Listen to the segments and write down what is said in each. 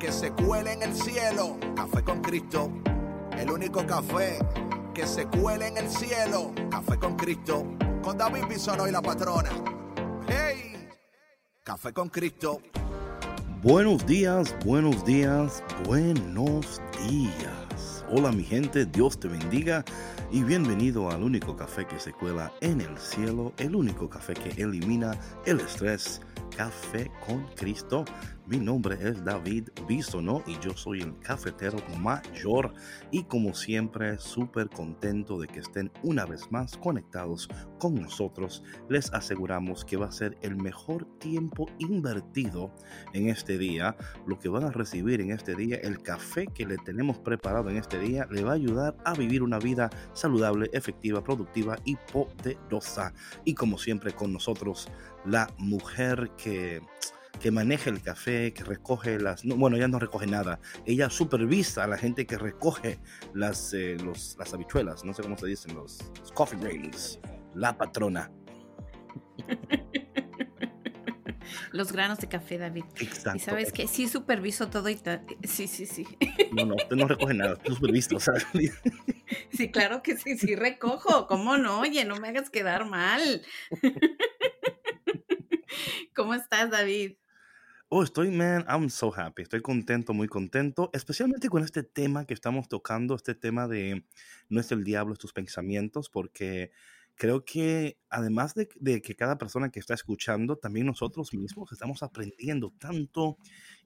que se cuele en el cielo. Café con Cristo, el único café que se cuele en el cielo. Café con Cristo, con David Bisono y la patrona. ¡Hey! Café con Cristo. Buenos días, buenos días, buenos días. Hola mi gente, Dios te bendiga y bienvenido al único café que se cuela en el cielo, el único café que elimina el estrés. Café con Cristo. Mi nombre es David Bisonó y yo soy el cafetero mayor y como siempre súper contento de que estén una vez más conectados con nosotros. Les aseguramos que va a ser el mejor tiempo invertido en este día. Lo que van a recibir en este día, el café que le tenemos preparado en este día, le va a ayudar a vivir una vida saludable, efectiva, productiva y poderosa. Y como siempre con nosotros, la mujer que que maneja el café, que recoge las... bueno, ella no recoge nada. Ella supervisa a la gente que recoge las, eh, las habichuelas, no sé cómo se dicen, los, coffee grains. La patrona. Los granos de café, David. Exacto. Y sabes que sí superviso todo y sí, sí, sí. No, no, usted no recoge nada, tú superviso, Sí, claro que sí, sí recojo. ¿Cómo no? Oye, no me hagas quedar mal. ¿Cómo estás, David? Oh, estoy, man, I'm so happy. Estoy contento, muy contento, especialmente con este tema que estamos tocando, este tema de no es el diablo, es tus pensamientos, porque creo que además de, que cada persona que está escuchando, también nosotros mismos estamos aprendiendo tanto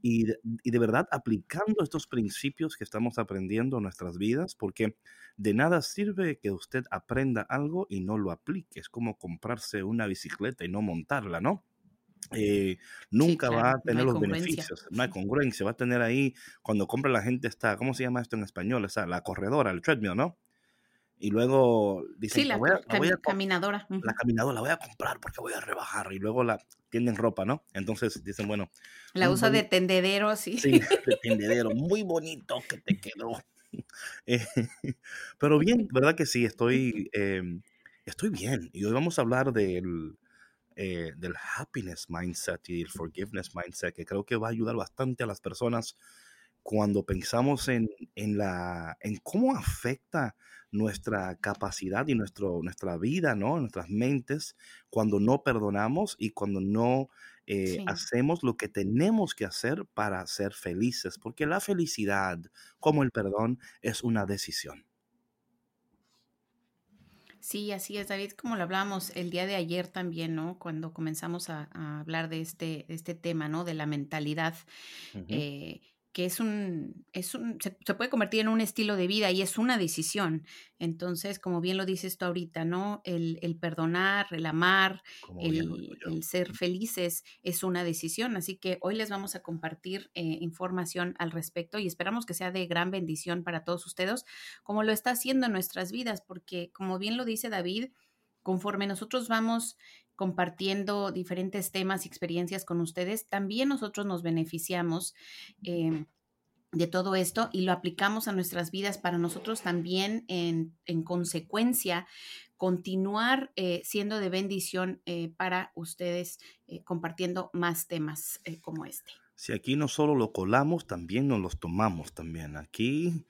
y y de verdad aplicando estos principios que estamos aprendiendo en nuestras vidas, porque de nada sirve que usted aprenda algo y no lo aplique. Es como comprarse una bicicleta y no montarla, ¿no? Eh, nunca va a tener los beneficios, no hay congruencia, va a tener ahí, cuando compra la gente está, ¿cómo se llama esto en español? O la corredora, el treadmill, ¿no? Y luego dice sí, la, caminadora. La caminadora la voy a comprar porque voy a rebajar. Y luego la tienden ropa, ¿no? Entonces dicen, bueno. La usa de tendedero, sí. Sí, de tendedero. Muy bonito que te quedó. Eh, pero bien, ¿verdad que sí? Estoy, em, estoy bien. Y hoy vamos a hablar del, eh, del happiness mindset y el forgiveness mindset, que creo que va a ayudar bastante a las personas cuando pensamos en, en, la, en cómo afecta nuestra capacidad y nuestro, nuestra vida, ¿no? Nuestras mentes, cuando no perdonamos y cuando no eh, hacemos lo que tenemos que hacer para ser felices, porque la felicidad, como el perdón, es una decisión. Sí, así es, David, como lo hablamos el día de ayer también, ¿no? Cuando comenzamos a, hablar de este, este tema, ¿no? De la mentalidad que es un, es un se, puede convertir en un estilo de vida y es una decisión. Entonces, como bien lo dices tú ahorita, ¿no? El, el perdonar, el amar, el, el, ser felices es una decisión. Así que hoy les vamos a compartir eh, información al respecto y esperamos que sea de gran bendición para todos ustedes, como lo está haciendo en nuestras vidas, porque como bien lo dice David, conforme nosotros vamos compartiendo diferentes temas y experiencias con ustedes, también nosotros nos beneficiamos. Em, de todo esto y lo aplicamos a nuestras vidas para nosotros también en, consecuencia continuar eh, siendo de bendición eh, para ustedes eh, compartiendo más temas como este. Si aquí no solo lo colamos, también nos los tomamos también. Aquí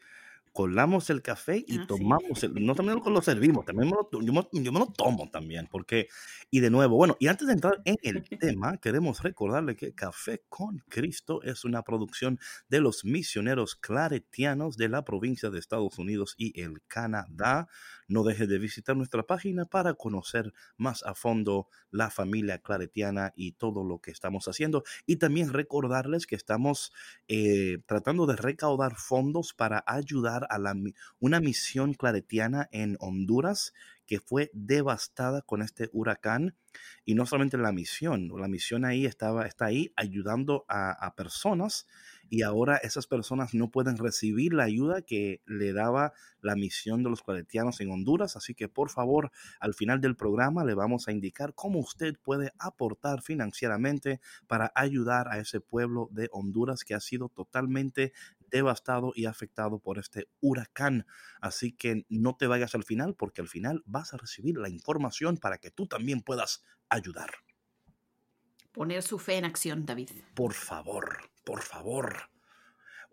colamos el café y ah, tomamos, el, no también lo servimos, también me lo, yo, me, lo tomo también, porque, y de nuevo, bueno, y antes de entrar en el tema, queremos recordarle que Café con Cristo es una producción de los misioneros claretianos de la provincia de Estados Unidos y el Canadá. No deje de visitar nuestra página para conocer más a fondo la familia claretiana y todo lo que estamos haciendo. Y también recordarles que estamos eh, tratando de recaudar fondos para ayudar ayudar a la, una misión claretiana en Honduras que fue devastada con este huracán. Y no solamente la misión, la misión ahí estaba, está ahí ayudando a, personas y ahora esas personas no pueden recibir la ayuda que le daba la misión de los claretianos en Honduras. Así que por favor, al final del programa le vamos a indicar cómo usted puede aportar financieramente para ayudar a ese pueblo de Honduras que ha sido totalmente devastado y afectado por este huracán. Así que no te vayas al final porque al final vas a recibir la información para que tú también puedas ayudar. Poner su fe en acción, David. Por favor, por favor.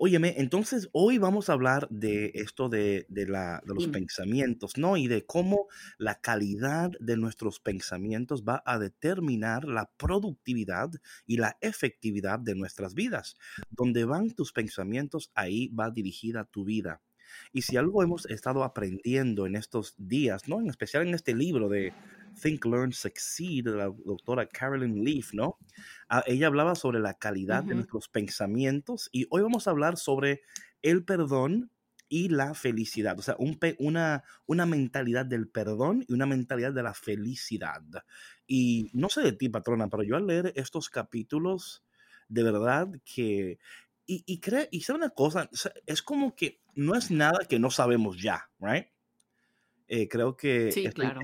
Óyeme, entonces hoy vamos a hablar de esto de, la, de los pensamientos, ¿no? Y de cómo la calidad de nuestros pensamientos va a determinar la productividad y la efectividad de nuestras vidas. Donde van tus pensamientos, ahí va dirigida tu vida. Y si algo hemos estado aprendiendo en estos días, ¿no? En especial en este libro de Think, Learn, Succeed, de la doctora Carolyn Leaf, ¿no? Ah, ella hablaba sobre la calidad de nuestros pensamientos y hoy vamos a hablar sobre el perdón y la felicidad, o sea, un, una, una mentalidad del perdón y una mentalidad de la felicidad. Y no sé de ti, patrona, pero yo al leer estos capítulos, de verdad que... Y, y, cree, y sabe una cosa, es como que no es nada que no sabemos ya, ¿right? Eh, creo que es,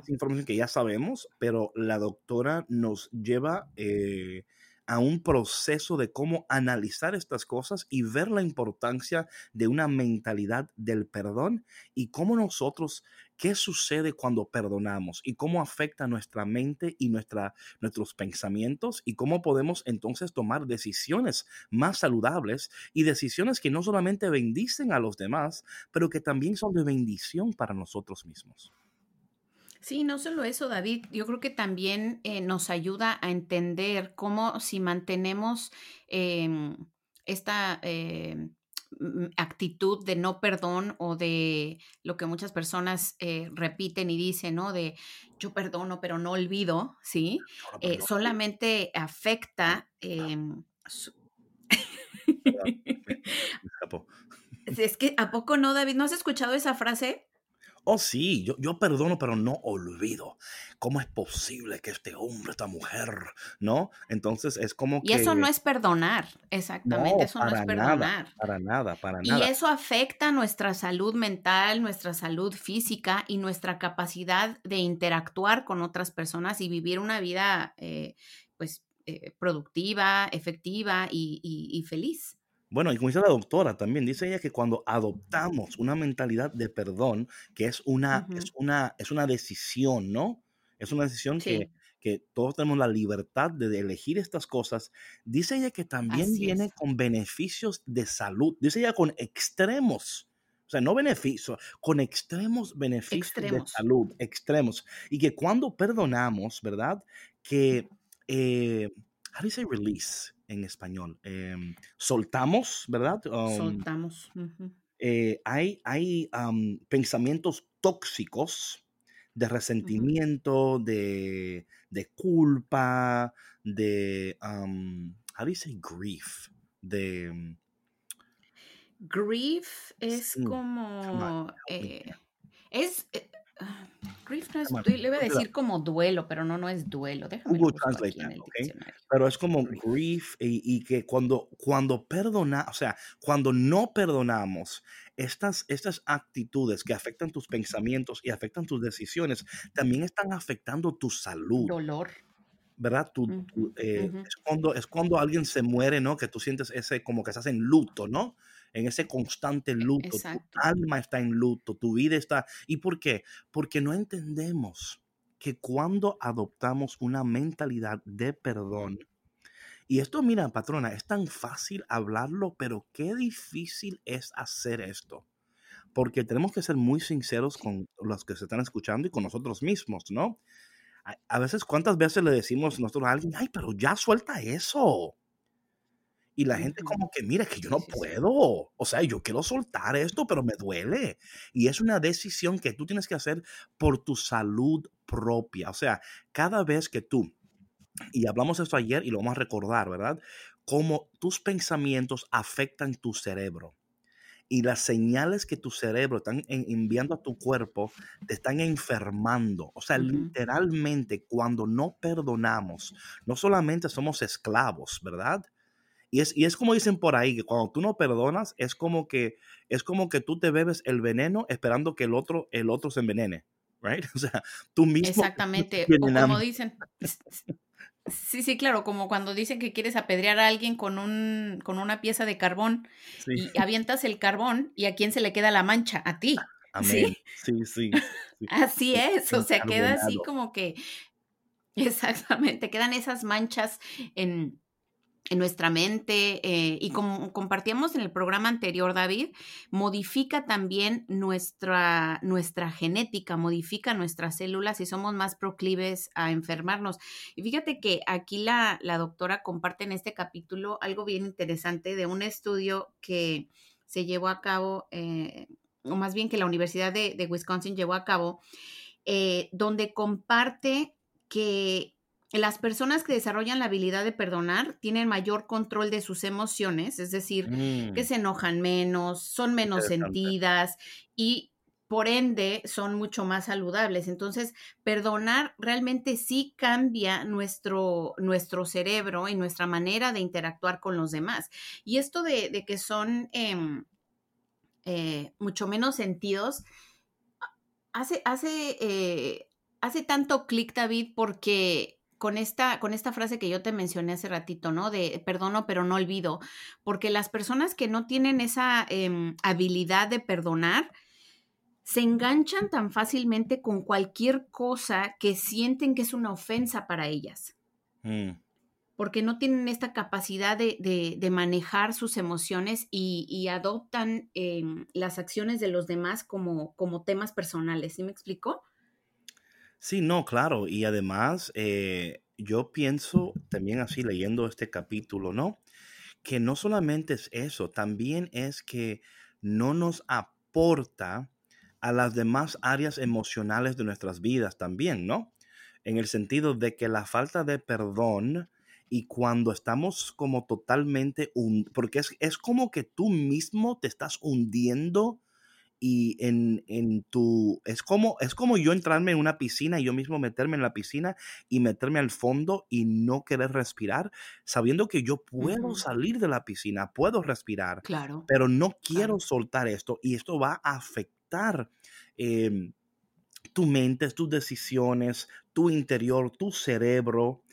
información que ya sabemos, pero la doctora nos lleva eh, a un proceso de cómo analizar estas cosas y ver la importancia de una mentalidad del perdón y cómo nosotros qué sucede cuando perdonamos y cómo afecta nuestra mente y nuestra, nuestros pensamientos y cómo podemos entonces tomar decisiones más saludables y decisiones que no solamente bendicen a los demás, pero que también son de bendición para nosotros mismos. Sí, no solo eso, David, yo creo que también eh, nos ayuda a entender cómo si mantenemos em, esta... Em, actitud de no perdón o de lo que muchas personas eh, repiten y dicen, ¿no? De yo perdono pero no olvido, ¿sí? Eh, solamente afecta... Es que, ¿a poco no, David? ¿No has escuchado esa frase? Oh, sí, yo, yo perdono, pero no olvido. ¿Cómo es posible que este hombre, esta mujer, no? Entonces es como que... Y eso no es perdonar, exactamente, eso no es perdonar. para nada, para nada. Y eso afecta nuestra salud mental, nuestra salud física y nuestra capacidad de interactuar con otras personas y vivir una vida, eh, pues, eh, productiva, efectiva y feliz. Bueno, y como dice la doctora también, dice ella que cuando adoptamos una mentalidad de perdón, que es una, es una, es una decisión, ¿no? Es una decisión que, que todos tenemos la libertad de elegir estas cosas. Dice ella que también viene con beneficios de salud. Dice ella con extremos. O sea, no beneficios, con extremos beneficios de salud, extremos. Y que cuando perdonamos, ¿verdad? Que, eh, how do you say release? En español. Em, soltamos, ¿verdad? Um, soltamos. Eh, hay hay pensamientos tóxicos de resentimiento, de, de, culpa, de, um, how do you say grief? De... Mm, grief es como... Eh, es... Eh, ah, grief no es, le voy a decir como duelo, pero no, no es duelo. Déjame Google Translate Pero es como grief y, que cuando, cuando perdona, o sea, cuando no perdonamos estas, estas actitudes que afectan tus pensamientos y afectan tus decisiones, también están afectando tu salud. Dolor. ¿verdad? Eh, es, cuando, es cuando alguien se muere, ¿no? Que tú sientes ese, como que estás en luto, ¿no? En ese constante luto. Tu alma está en luto, tu vida está... ¿Y por qué? Porque no entendemos que cuando adoptamos una mentalidad de perdón, y esto, mira, patrona, es tan fácil hablarlo, pero qué difícil es hacer esto. Porque tenemos que ser muy sinceros con los que se están escuchando y con nosotros mismos, ¿no? A veces, ¿cuántas veces le decimos nosotros a alguien, ay, pero ya suelta eso? Y la gente como que, mira, que yo no puedo. O sea, yo quiero soltar esto, pero me duele. Y es una decisión que tú tienes que hacer por tu salud propia. O sea, cada vez que tú, y hablamos esto ayer y lo vamos a recordar, ¿verdad? Cómo tus pensamientos afectan tu cerebro. y las señales que tu cerebro están enviando a tu cuerpo te están enfermando. O sea, literalmente cuando no perdonamos, no solamente somos esclavos, ¿verdad? Y es, y es como dicen por ahí, que cuando tú no perdonas, es como que, es como que tú te bebes el veneno esperando que el otro, el otro se envenene. Right? O sea, tú mismo. Exactamente. O como dicen, Sí, sí, claro, como cuando dicen que quieres apedrear a alguien con, un, con una pieza de carbón y avientas el carbón y a quién se le queda la mancha, a ti. Amén. Sí, sí. así es, o sea, queda así como que, exactamente, quedan esas manchas en, en nuestra mente eh, y como compartíamos en el programa anterior, David, modifica también nuestra, nuestra genética, modifica nuestras células y somos más proclives a enfermarnos. Y fíjate que aquí la, la doctora comparte en este capítulo algo bien interesante de un estudio que se llevó a cabo, eh, o más bien que la Universidad de, Wisconsin llevó a cabo, eh, donde comparte que las personas que desarrollan la habilidad de perdonar tienen mayor control de sus emociones, es decir, que mm. se enojan menos, son menos sentidas y por ende son mucho más saludables. Entonces, perdonar realmente sí cambia nuestro, nuestro cerebro y nuestra manera de interactuar con los demás. Y esto de, que son em, eh, mucho menos sentidos, hace, hace, eh, hace tanto clic, David, porque con esta, con esta frase que yo te mencioné hace ratito, ¿no? De perdono pero no olvido, porque las personas que no tienen esa em, habilidad de perdonar, se enganchan tan fácilmente con cualquier cosa que sienten que es una ofensa para ellas. Mm. Porque no tienen esta capacidad de, manejar sus emociones y, adoptan em, las acciones de los demás como, como temas personales. ¿Sí me explico? Sí, no, claro. Y además, eh, yo pienso también así leyendo este capítulo, ¿no? Que no solamente es eso, también es que no nos aporta a las demás áreas emocionales de nuestras vidas también, ¿no? En el sentido de que la falta de perdón y cuando estamos como totalmente, un, porque es, es como que tú mismo te estás hundiendo y en, en, tu es como es como yo entrarme en una piscina y yo mismo meterme en la piscina y meterme al fondo y no querer respirar sabiendo que yo puedo salir de la piscina puedo respirar claro pero no quiero soltar esto y esto va a afectar em, tu mente tus decisiones tu interior tu cerebro.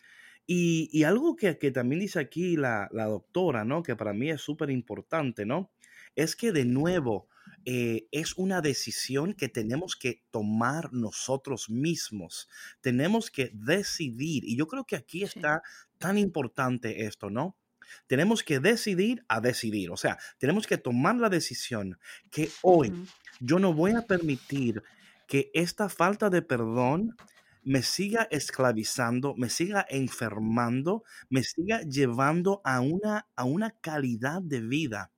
Y, y algo que, que, también dice aquí la, la doctora no que para mí es súper importante no es que de nuevo eh, es una decisión que tenemos que tomar nosotros mismos. Tenemos que decidir. Y yo creo que aquí está tan importante esto, ¿no? Tenemos que decidir a decidir. O sea, tenemos que tomar la decisión que hoy yo no voy a permitir que esta falta de perdón me siga esclavizando, me siga enfermando, me siga llevando a una, a una calidad de vida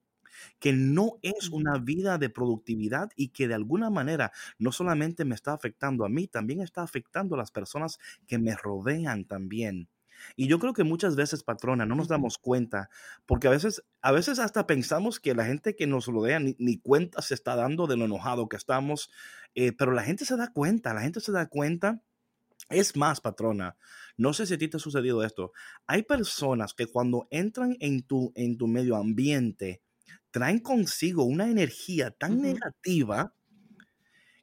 que no es una vida de productividad y que de alguna manera no solamente me está afectando a mí, también está afectando a las personas que me rodean también. Y yo creo que muchas veces, patrona, no nos damos cuenta, porque a veces, a veces hasta pensamos que la gente que nos rodea ni, cuenta se está dando de lo enojado que estamos, eh, pero la gente se da cuenta, la gente se da cuenta. Es más, patrona, no sé si a ti te ha sucedido esto. Hay personas que cuando entran en tu, en tu medio ambiente, traen consigo una energía tan negativa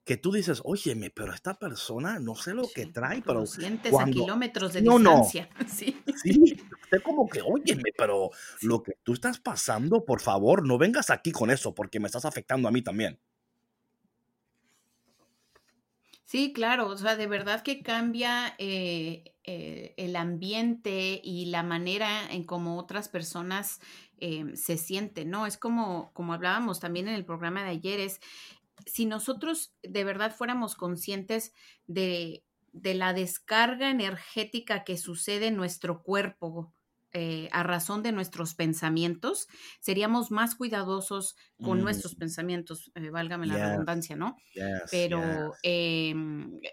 que tú dices, óyeme, pero esta persona no sé lo que trae, pero. Lo sientes a kilómetros de distancia. No. Sí. sí, usted como que, óyeme, pero lo que tú estás pasando, por favor, no vengas aquí con eso, porque me estás afectando a mí también. Sí, claro, o sea, de verdad que cambia eh, eh, el ambiente y la manera en cómo otras personas Em, se siente, ¿no? Es como, como hablábamos también en el programa de ayer, es si nosotros de verdad fuéramos conscientes de, de la descarga energética que sucede en nuestro cuerpo eh, a razón de nuestros pensamientos, seríamos más cuidadosos con nuestros mm. pensamientos, eh, válgame la redundancia, ¿no? Pero em, eh,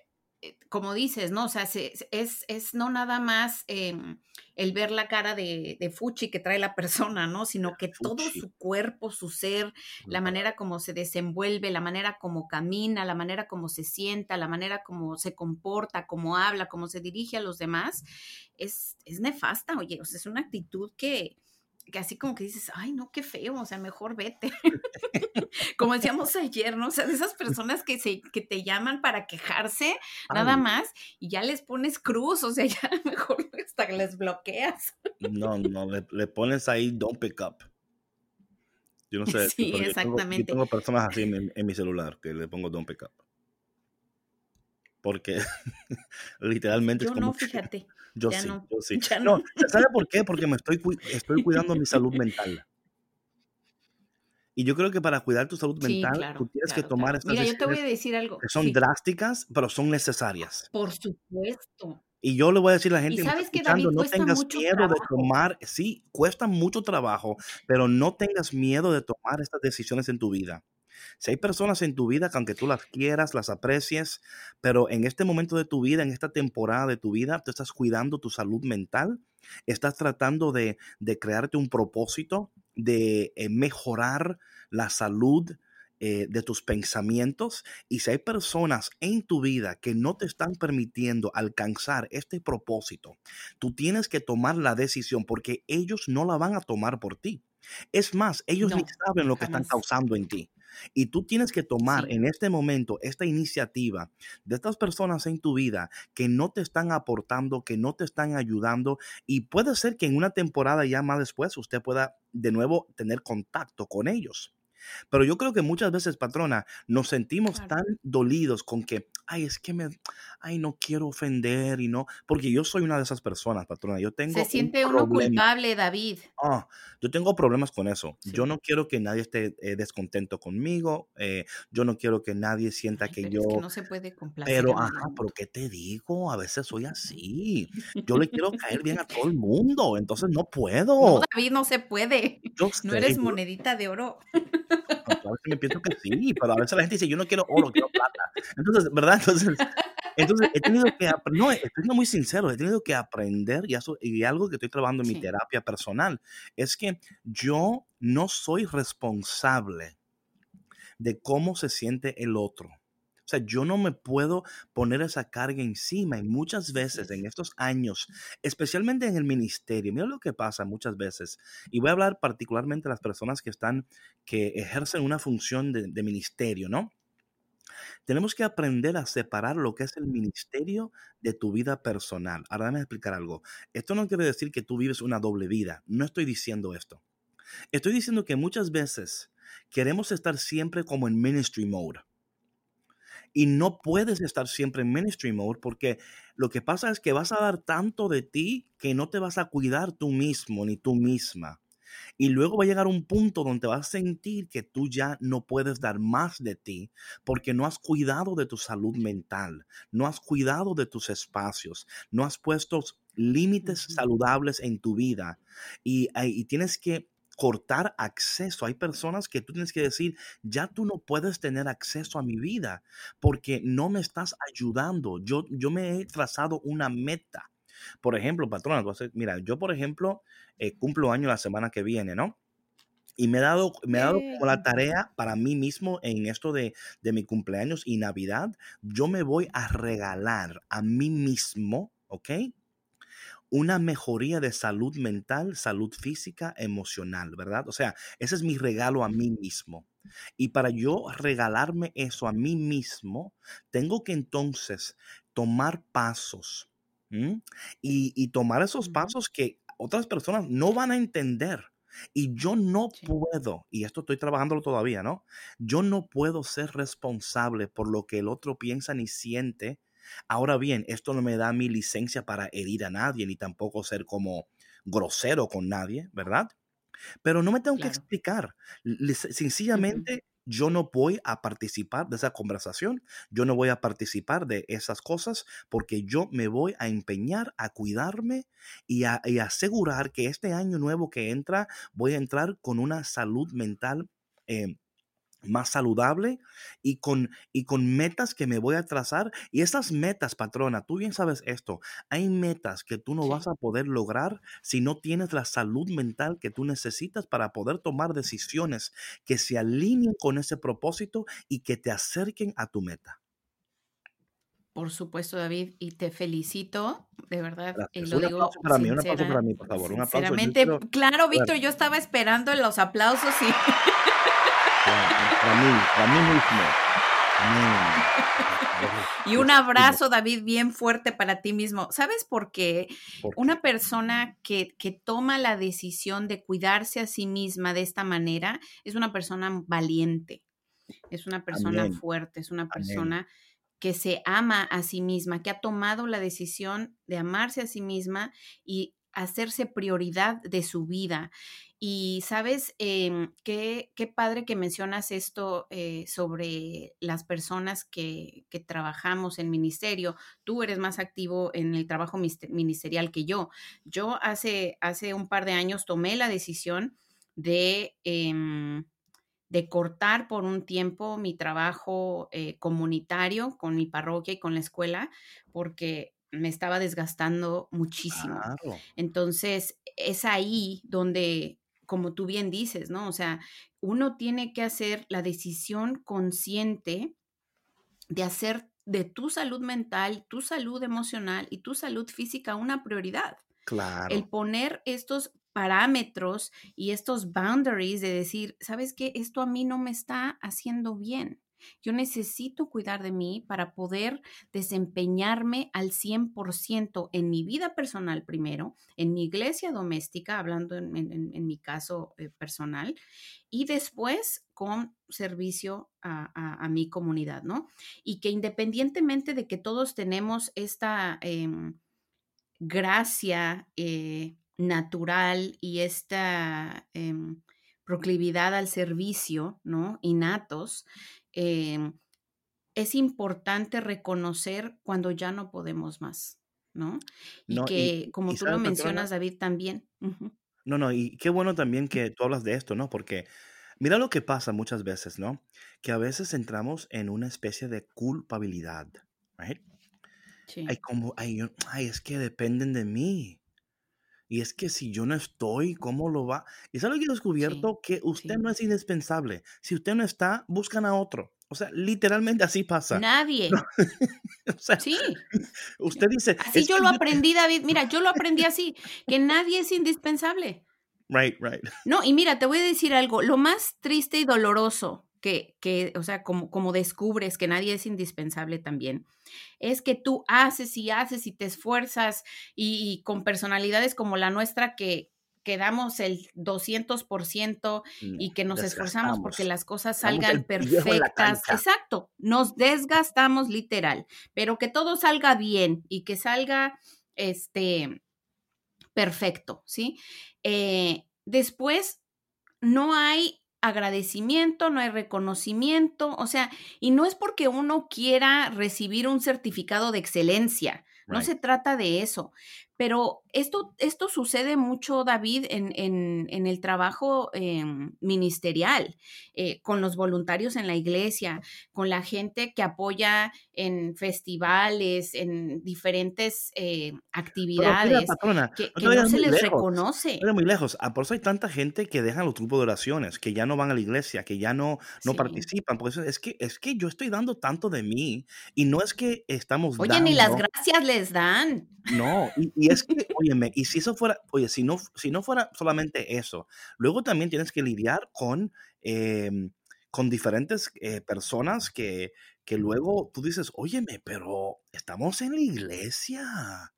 como dices, ¿no? O sea, es, es no nada más em, el ver la cara de, de, Fuchi que trae la persona, ¿no? Sino que todo su cuerpo, su ser, la manera como se desenvuelve, la manera como camina, la manera como se sienta, la manera como se comporta, cómo habla, cómo se dirige a los demás, es, es nefasta, oye, o sea, es una actitud que, que así como que dices, ay, no, qué feo, o sea, mejor vete. como decíamos ayer, ¿no? O sea, de esas personas que, se, que te llaman para quejarse, nada más, y ya les pones cruz, o sea, ya mejor hasta que les bloqueas. no, no, le, pones ahí don't pick up. Yo no sé. Sí, exactamente. Yo tengo, personas así en, en, mi celular que le pongo don't pick up. Porque literalmente yo es como no, fíjate. Yo sí, yo sí. No, ¿sabe por qué? Porque me estoy, estoy cuidando mi salud mental. Y yo creo que para cuidar tu salud mental, tú tienes que tomar estas Mira, yo te voy a decir algo. Que son drásticas, pero son necesarias. Por supuesto. Y yo le voy a decir a la gente, sabes que David, no tengas miedo de tomar, sí, cuesta mucho trabajo, pero no tengas miedo de tomar estas decisiones en tu vida. Si hay personas en tu vida que aunque tú las quieras, las aprecies, pero en este momento de tu vida, en esta temporada de tu vida, tú estás cuidando tu salud mental, estás tratando de, crearte un propósito, de eh, mejorar la salud eh, de tus pensamientos. Y si hay personas en tu vida que no te están permitiendo alcanzar este propósito, tú tienes que tomar la decisión porque ellos no la van a tomar por ti. Es más, ellos ni saben lo que están causando en ti. Y tú tienes que tomar en este momento esta iniciativa de estas personas en tu vida que no te están aportando, que no te están ayudando. Y puede ser que en una temporada ya más después usted pueda de nuevo tener contacto con ellos. Pero yo creo que muchas veces, patrona, nos sentimos tan dolidos con que, ay, es que me, ay, no quiero ofender y no, porque yo soy una de esas personas, patrona. Yo tengo. Se siente uno culpable, David. Ah, yo tengo problemas con eso. Yo no quiero que nadie esté eh, descontento conmigo. Eh, yo no quiero que nadie sienta que yo. Es que no se puede complacer. Pero, ajá, pero ¿qué te digo? A veces soy así. Yo le quiero caer bien a todo el mundo, entonces no puedo. No, David, no se puede. no eres monedita de oro. Claro que me pienso que sí, pero a veces la gente dice, yo no quiero oro, quiero plata. Entonces, ¿verdad? Entonces, entonces he tenido que, no, estoy siendo muy sincero, he tenido que aprender y, eso, y algo que estoy trabajando en mi terapia personal es que yo no soy responsable de cómo se siente el otro. Sea, yo no me puedo poner esa carga encima y muchas veces en estos años, especialmente en el ministerio, mira lo que pasa muchas veces, y voy a hablar particularmente de las personas que están, que ejercen una función de, de ministerio, ¿no? Tenemos que aprender a separar lo que es el ministerio de tu vida personal. Ahora déjame explicar algo. Esto no quiere decir que tú vives una doble vida. No estoy diciendo esto. Estoy diciendo que muchas veces queremos estar siempre como en ministry mode. Y no puedes estar siempre en ministry mode porque lo que pasa es que vas a dar tanto de ti que no te vas a cuidar tú mismo ni tú misma. Y luego va a llegar un punto donde vas a sentir que tú ya no puedes dar más de ti porque no has cuidado de tu salud mental, no has cuidado de tus espacios, no has puesto límites saludables en tu vida y, y tienes que cortar acceso. Hay personas que tú tienes que decir, ya tú no puedes tener acceso a mi vida porque no me estás ayudando. Yo, yo me he trazado una meta. Por ejemplo, patrona, mira, yo por ejemplo eh, cumplo año la semana que viene, ¿no? Y me he dado, me he dado como la tarea para mí mismo en esto de, de mi cumpleaños y Navidad. Yo me voy a regalar a mí mismo, ¿ok? Una mejoría de salud mental, salud física, emocional, ¿verdad? O sea, ese es mi regalo a mí mismo. Y para yo regalarme eso a mí mismo, tengo que entonces tomar pasos y, tomar esos pasos que otras personas no van a entender. Y yo no puedo, y esto estoy trabajándolo todavía, ¿no? Yo no puedo ser responsable por lo que el otro piensa ni siente Ahora bien, esto no me da mi licencia para herir a nadie, ni tampoco ser como grosero con nadie, ¿verdad? Pero no me tengo que explicar. Sencillamente, yo no voy a participar de esa conversación, yo no voy a participar de esas cosas porque yo me voy a empeñar a cuidarme y a asegurar que este año nuevo que entra voy a entrar con una salud mental eh, más saludable y con, y con metas que me voy a trazar. Y esas metas, patrona, tú bien sabes esto, hay metas que tú no vas a poder lograr si no tienes la salud mental que tú necesitas para poder tomar decisiones que se alineen con ese propósito y que te acerquen a tu meta. Por supuesto, David, y te felicito, de verdad. Y lo un digo aplauso para mí, un aplauso para mí, por favor. Un aplauso. Sinceramente, claro, Víctor, yo estaba esperando los aplausos y... Para mí, para mí mismo. Y un abrazo, David, bien fuerte para ti mismo. ¿Sabes por qué? Una persona que, que, toma la decisión de cuidarse a sí misma de esta manera es una persona valiente, es una persona fuerte, es una persona que se ama a sí misma, que ha tomado la decisión de amarse a sí misma y hacerse prioridad de su vida. Y sabes, em, qué, qué, padre que mencionas esto eh, sobre las personas que, que, trabajamos en ministerio. Tú eres más activo en el trabajo ministerial que yo. Yo hace, hace un par de años tomé la decisión de, em, de cortar por un tiempo mi trabajo eh, comunitario con mi parroquia y con la escuela, porque me estaba desgastando muchísimo. Entonces, es ahí donde como tú bien dices, ¿no? O sea, uno tiene que hacer la decisión consciente de hacer de tu salud mental, tu salud emocional y tu salud física una prioridad. Claro. El poner estos parámetros y estos boundaries de decir, ¿sabes qué? Esto a mí no me está haciendo bien. Yo necesito cuidar de mí para poder desempeñarme al 100% en mi vida personal primero, en mi iglesia doméstica, hablando en, mi caso eh, personal, y después con servicio a, mi comunidad, ¿no? Y que independientemente de que todos tenemos esta em, gracia eh, natural y esta em, proclividad al servicio, ¿no? Innatos, Em, es importante reconocer cuando ya no podemos más, ¿no? Y que, como tú lo mencionas, David, también. No, no, y qué bueno también que tú hablas de esto, ¿no? Porque mira lo que pasa muchas veces, ¿no? Que a veces entramos en una especie de culpabilidad, ¿right? Sí. Hay como, ay, ay, es que dependen de mí. Y es que si yo no estoy, ¿cómo lo va? Y es algo que he descubierto que usted no es indispensable. Si usted no está, buscan a otro. O sea, literalmente así pasa. Nadie. o sea, sí. Usted dice. Así yo lo aprendí, David. Mira, yo lo aprendí así, que nadie es indispensable. Right, right. No, y mira, te voy a decir algo. Lo más triste y doloroso que, que o sea, como, como descubres que nadie es indispensable también, es que tú haces y haces y te esfuerzas y, con personalidades como la nuestra que, que damos el 200% y que nos esforzamos porque las cosas salgan perfectas. Exacto, nos desgastamos literal, pero que todo salga bien y que salga este perfecto, ¿sí? Eh, después, no hay agradecimiento, no hay reconocimiento, o sea, y no es porque uno quiera recibir un certificado de excelencia, no se trata de eso, pero esto, esto sucede mucho, David, en, en, el trabajo em, ministerial, eh, con los voluntarios en la iglesia, con la gente que apoya en festivales, en diferentes eh, actividades, que, no, se les reconoce. No muy lejos. Ah, por eso hay tanta gente que dejan los grupos de oraciones, que ya no van a la iglesia, que ya no, no participan. Porque es que, es que yo estoy dando tanto de mí y no es que estamos Oye, ni las gracias les dan. No, y, es que, y si eso fuera, oye, si no, si no fuera solamente eso, luego también tienes que lidiar con, em, con diferentes eh, personas que, que luego tú dices, óyeme, pero estamos en la iglesia.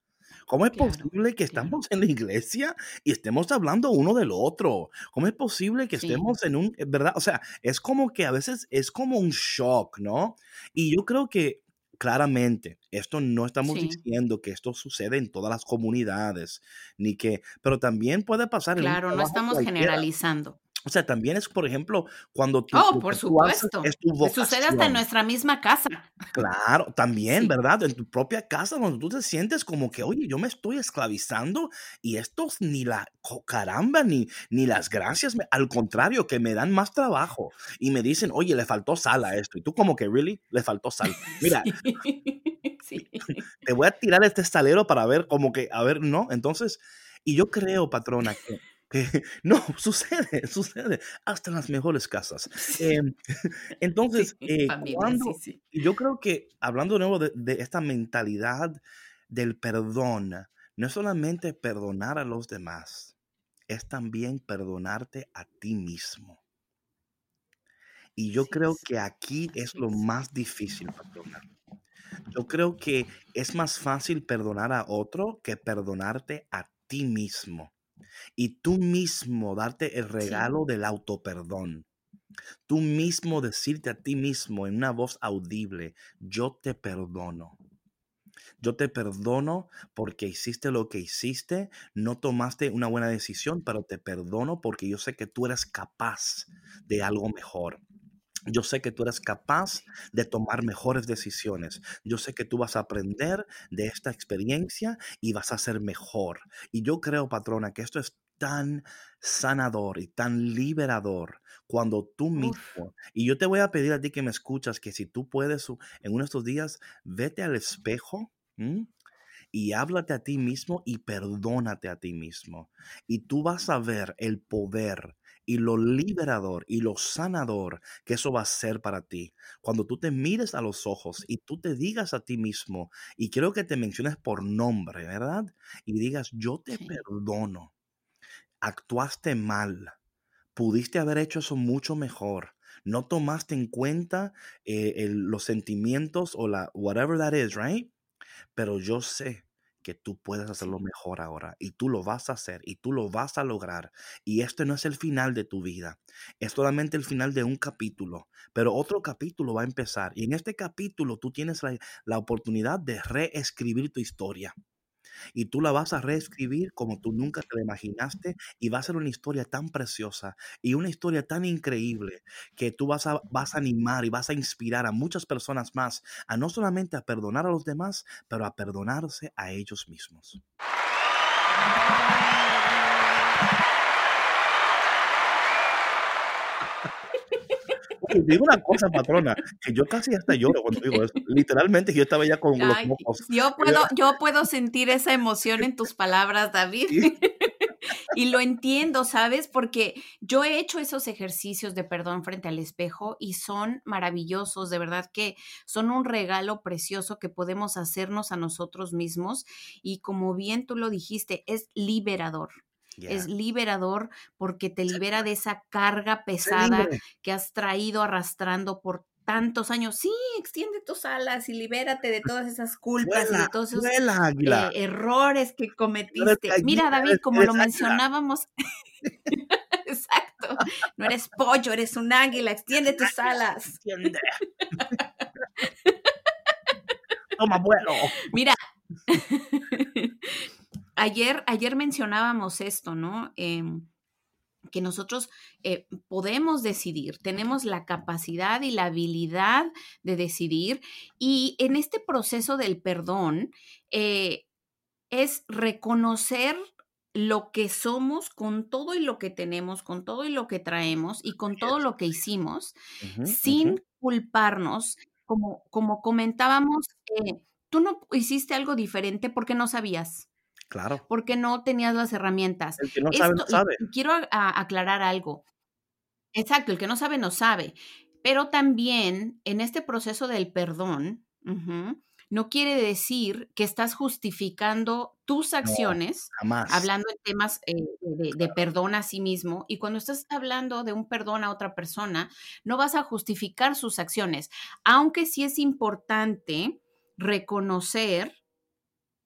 ¿Cómo es posible que estamos en la iglesia y estemos hablando uno del otro? ¿Cómo es posible que estemos en un, verdad? O sea, es como que a veces es como un shock, ¿no? Y yo creo que claramente, esto no estamos diciendo que esto sucede en todas las comunidades, ni que, pero también puede pasar. Claro, no estamos generalizando. O sea, también es, por ejemplo, cuando tú, oh, por supuesto. es tu Sucede hasta en nuestra misma casa. Claro, también, ¿verdad? En tu propia casa, cuando tú te sientes como que, oye, yo me estoy esclavizando y estos ni la caramba, ni, ni las gracias, al contrario, que me dan más trabajo y me dicen, oye, le faltó sal a esto. Y tú como que, really, le faltó sal. Mira, sí. te voy a tirar este salero para ver como que, a ver, no. Entonces, y yo creo, patrona, que no, sucede, sucede, hasta en las mejores casas. Em, entonces, eh, cuando, yo creo que hablando de nuevo de, esta mentalidad del perdón, no es solamente perdonar a los demás, es también perdonarte a ti mismo. Y yo creo que aquí es lo más difícil, patrona. Yo creo que es más fácil perdonar a otro que perdonarte a ti mismo y tú mismo darte el regalo del autoperdón. Tú mismo decirte a ti mismo en una voz audible, yo te perdono. Yo te perdono porque hiciste lo que hiciste, no tomaste una buena decisión, pero te perdono porque yo sé que tú eres capaz de algo mejor. Yo sé que tú eres capaz de tomar mejores decisiones. Yo sé que tú vas a aprender de esta experiencia y vas a ser mejor. Y yo creo, patrona, que esto es tan sanador y tan liberador cuando tú mismo, y yo te voy a pedir a ti que me escuchas, que si tú puedes en uno de estos días, vete al espejo y háblate a ti mismo y perdónate a ti mismo. Y tú vas a ver el poder y lo liberador y lo sanador que eso va a ser para ti. Cuando tú te mires a los ojos y tú te digas a ti mismo, y quiero que te menciones por nombre, ¿verdad? Y digas, yo te perdono, actuaste mal, pudiste haber hecho eso mucho mejor. No tomaste en cuenta eh, los sentimientos o la whatever that is, right? Pero yo sé que tú puedes hacerlo mejor ahora y tú lo vas a hacer y tú lo vas a lograr. Y este no es el final de tu vida, es solamente el final de un capítulo, pero otro capítulo va a empezar. Y en este capítulo tú tienes la, la oportunidad de reescribir tu historia y tú la vas a reescribir como tú nunca te la imaginaste y va a ser una historia tan preciosa y una historia tan increíble que tú vas a, vas a animar y vas a inspirar a muchas personas más a no solamente a perdonar a los demás, pero a perdonarse a ellos mismos. Digo una cosa, patrona, que yo casi hasta lloro cuando digo eso. Literalmente yo estaba ya con los mocos. Yo puedo, yo puedo sentir esa emoción en tus palabras, David. y lo entiendo, ¿sabes? Porque yo he hecho esos ejercicios de perdón frente al espejo y son maravillosos, de verdad que son un regalo precioso que podemos hacernos a nosotros mismos y como bien tú lo dijiste, es liberador. Es liberador porque te libera de esa carga pesada que has traído arrastrando por tantos años. Sí, extiende tus alas y libérate de todas esas culpas y de todos esos eh, errores que cometiste. Mira, David, como lo mencionábamos. Exacto. No eres pollo, eres un águila. Extiende tus alas. Extiende. Toma vuelo. Mira, ayer, ayer mencionábamos esto, ¿no? Em, que nosotros eh, podemos decidir, tenemos la capacidad y la habilidad de decidir y en este proceso del perdón eh, es reconocer lo que somos con todo y lo que tenemos, con todo y lo que traemos y con todo lo que hicimos, sin culparnos, como, como comentábamos, eh, tú no hiciste algo diferente porque no sabías. Claro. Porque no tenías las herramientas. El que no sabe, no sabe. quiero aclarar algo. Exacto, el que no sabe, no sabe. Pero también en este proceso del perdón, no quiere decir que estás justificando tus acciones, hablando en temas eh, de, de, perdón a sí mismo, y cuando estás hablando de un perdón a otra persona, no vas a justificar sus acciones, aunque sí es importante reconocer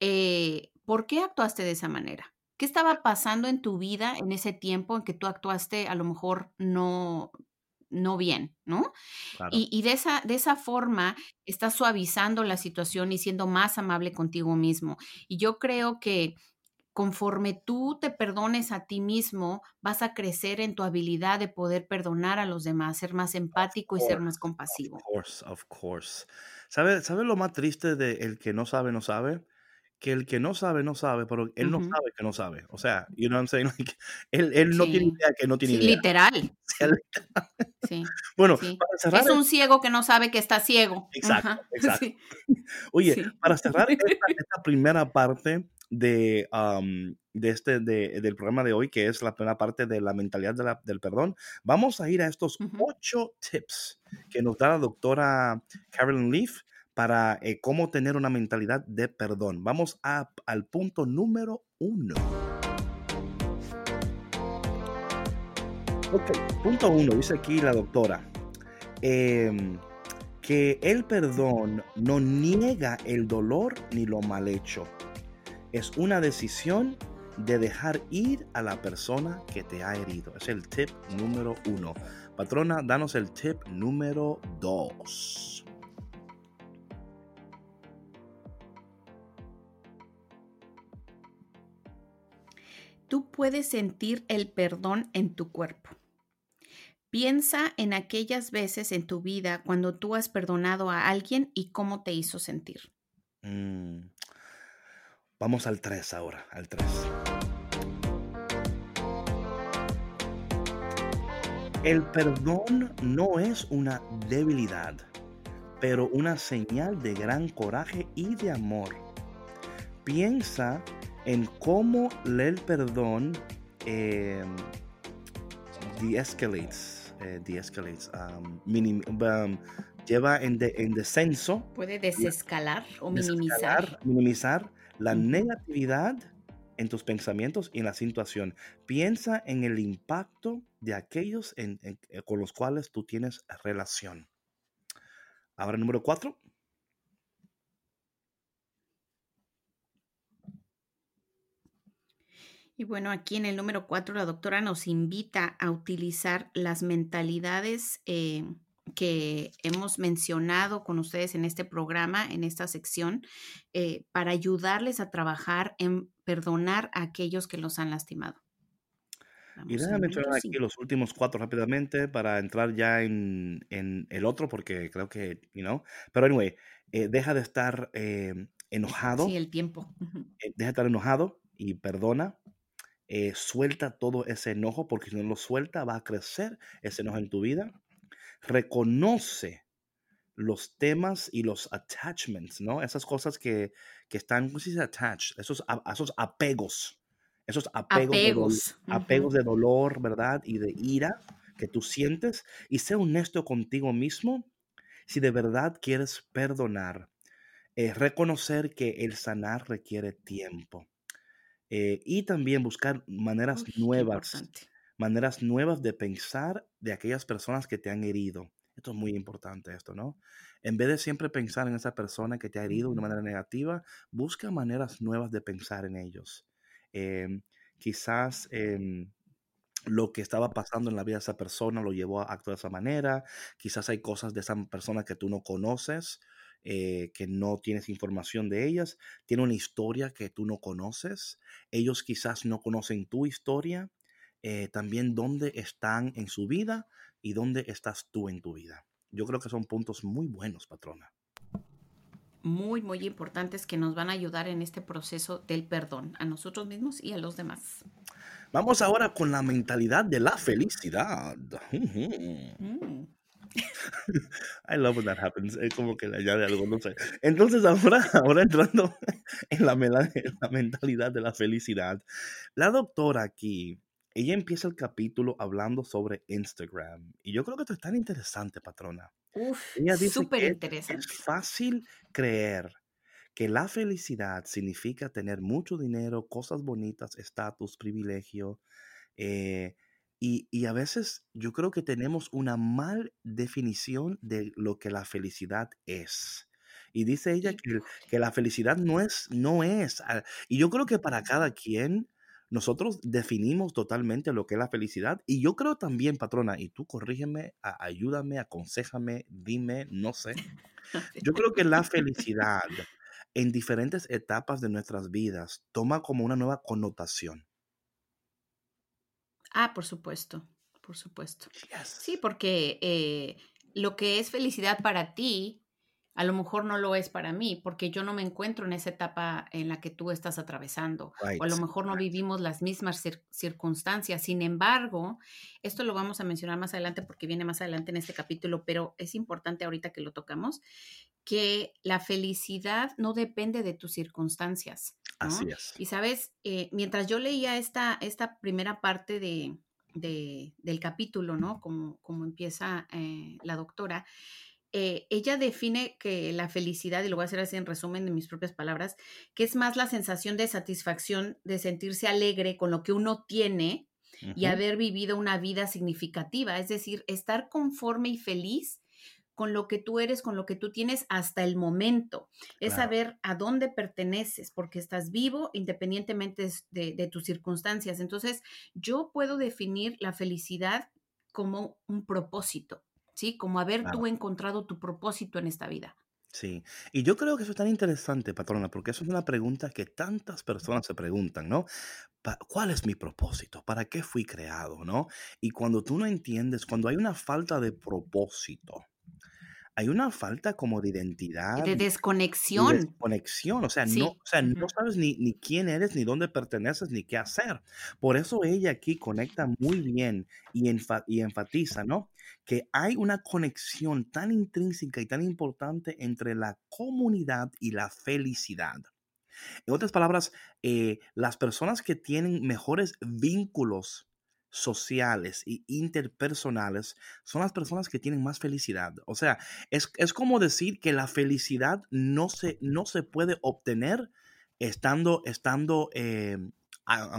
eh, ¿por qué actuaste de esa manera? ¿Qué estaba pasando en tu vida en ese tiempo en que tú actuaste a lo mejor no, no bien, ¿no? Y, de, esa, de esa forma estás suavizando la situación y siendo más amable contigo mismo. Y yo creo que conforme tú te perdones a ti mismo, vas a crecer en tu habilidad de poder perdonar a los demás, ser más empático y ser más compasivo. Of course, of course. ¿Sabe, ¿Sabe lo más triste de el que no sabe, no sabe? Que el que no sabe, no sabe, pero él no sabe que no sabe. O sea, you know what I'm saying? él, él no tiene idea que no tiene sí, idea. Literal. Sí. Bueno, Sí. para cerrar. Es un ciego que no sabe que está ciego. Exacto, Ajá, exacto. Oye, para cerrar esta, esta primera parte de, de este, de- del programa de hoy, que es la primera parte de la mentalidad de la- del perdón, vamos a ir a estos ocho tips que nos da la doctora Carolyn Leaf para eh, cómo tener una mentalidad de perdón. Vamos a- al punto número uno. Ok, punto uno, dice aquí la doctora. em, que el perdón no niega el dolor ni lo mal hecho. Es una decisión de dejar ir a la persona que te ha herido. Es el tip número uno. Patrona, danos el tip número dos. Tú puedes sentir el perdón en tu cuerpo. Piensa en aquellas veces en tu vida cuando tú has perdonado a alguien y cómo te hizo sentir. Mm. Vamos al 3 ahora, al 3. El perdón no es una debilidad, pero una señal de gran coraje y de amor. Piensa en cómo el perdón eh, de-escalates, eh, de-escalates, um, minim- um, lleva en, de- en descenso Puede desescalar o minimizar. desescalar, minimizar la negatividad en tus pensamientos y en la situación. Piensa en el impacto de aquellos en- en- eh, con los cuales tú tienes relación. Ahora, número cuatro. Y bueno, aquí en el número cuatro, la doctora nos invita a utilizar las mentalidades eh, que hemos mencionado con ustedes en este programa, en esta sección, eh, para ayudarles a trabajar en perdonar a aquellos que los han lastimado. Y Vamos déjame al mencionar aquí los últimos cuatro rápidamente para entrar ya en, en el otro, porque creo que, you know. Pero anyway, eh, deja de estar enojado. Sí, el tiempo. Deja de estar enojado y perdona. Eh, suelta todo ese enojo, porque si no lo suelta, va a crecer ese enojo en tu vida. Reconoce los temas y los attachments, ¿no? Esas cosas que, que están, ¿cómo se dice attached? Esos, a- esos apegos, esos apegos, de, apegos de dolor, ¿verdad? Y de ira que tú sientes. Y sé honesto contigo mismo si de verdad quieres perdonar. Eh, reconocer que el sanar requiere tiempo. Eh, y también buscar maneras Uy, nuevas, maneras nuevas de pensar de aquellas personas que te han herido. Esto es muy importante, esto, ¿no? En vez de siempre pensar en esa persona que te ha herido de una manera negativa, busca maneras nuevas de pensar en ellos. Em, quizás em, lo que estaba pasando en la vida de esa persona lo llevó a actuar de esa manera. Quizás hay cosas de esa persona que tú no conoces, eh, que no tienes información de ellas. Tiene una historia que tú no conoces. Ellos quizás no conocen tu historia. eh, también dónde están en su vida y dónde estás tú en tu vida. Yo creo que son puntos muy buenos, patrona. Muy, muy importantes que nos van a ayudar en este proceso del perdón a nosotros mismos y a los demás. Vamos ahora con la mentalidad de la felicidad. Mm. I love when that happens. Es como que le añade algo, no sé. Entonces, ahora, ahora entrando en la, en la mentalidad de la felicidad, la doctora aquí, ella empieza el capítulo hablando sobre Instagram. Y yo creo que esto es tan interesante, patrona. Uf, Ella dice súper que interesante. es fácil creer que la felicidad significa tener mucho dinero, cosas bonitas, estatus, privilegio. eh, y, y a veces yo creo que tenemos una mal definición de lo que la felicidad es. Y dice ella que, que la felicidad no es, no es. ah, Y yo creo que para cada quien, nosotros definimos totalmente lo que es la felicidad. Y yo creo también, patrona, y tú corrígeme, a- ayúdame, aconsejame, dime, no sé. Yo creo que la felicidad en diferentes etapas de nuestras vidas toma como una nueva connotación. Ah, por supuesto, por supuesto. Sí, porque eh, lo que es felicidad para ti a lo mejor no lo es para mí, porque yo no me encuentro en esa etapa en la que tú estás atravesando, o a lo mejor no vivimos las mismas circunstancias. Sin embargo, esto lo vamos a mencionar más adelante porque viene más adelante en este capítulo, pero es importante ahorita que lo tocamos, que la felicidad no depende de tus circunstancias. Así es. Y sabes, eh, mientras yo leía esta, esta primera parte de, del capítulo, ¿no? Como, como empieza eh, la doctora, eh, ella define que la felicidad, y lo voy a hacer así en resumen de mis propias palabras, que es más la sensación de satisfacción, de sentirse alegre con lo que uno tiene y haber vivido una vida significativa, es decir, estar conforme y feliz con lo que tú eres, con lo que tú tienes hasta el momento. Es saber a dónde perteneces, porque estás vivo independientemente de, de, tus circunstancias. Entonces, yo puedo definir la felicidad como un propósito. ¿sí? Como haber tú encontrado tu propósito en esta vida. Sí, y yo creo que eso es tan interesante, patrona, porque eso es una pregunta que tantas personas se preguntan, ¿no? ¿Cuál es mi propósito? ¿Para qué fui creado? ¿No? Y cuando tú no entiendes, cuando hay una falta de propósito, hay una falta como de identidad. De desconexión. desconexión, o sea, no, o sea, no sabes ni, ni, quién eres, ni dónde perteneces, ni qué hacer. Por eso ella aquí conecta muy bien y, y enfatiza, ¿no? Que hay una conexión tan intrínseca y tan importante entre la comunidad y la felicidad. En otras palabras, eh, las personas que tienen mejores vínculos sociales y interpersonales son las personas que tienen más felicidad. O sea, es, como decir que la felicidad no se, no se puede obtener estando, estando eh,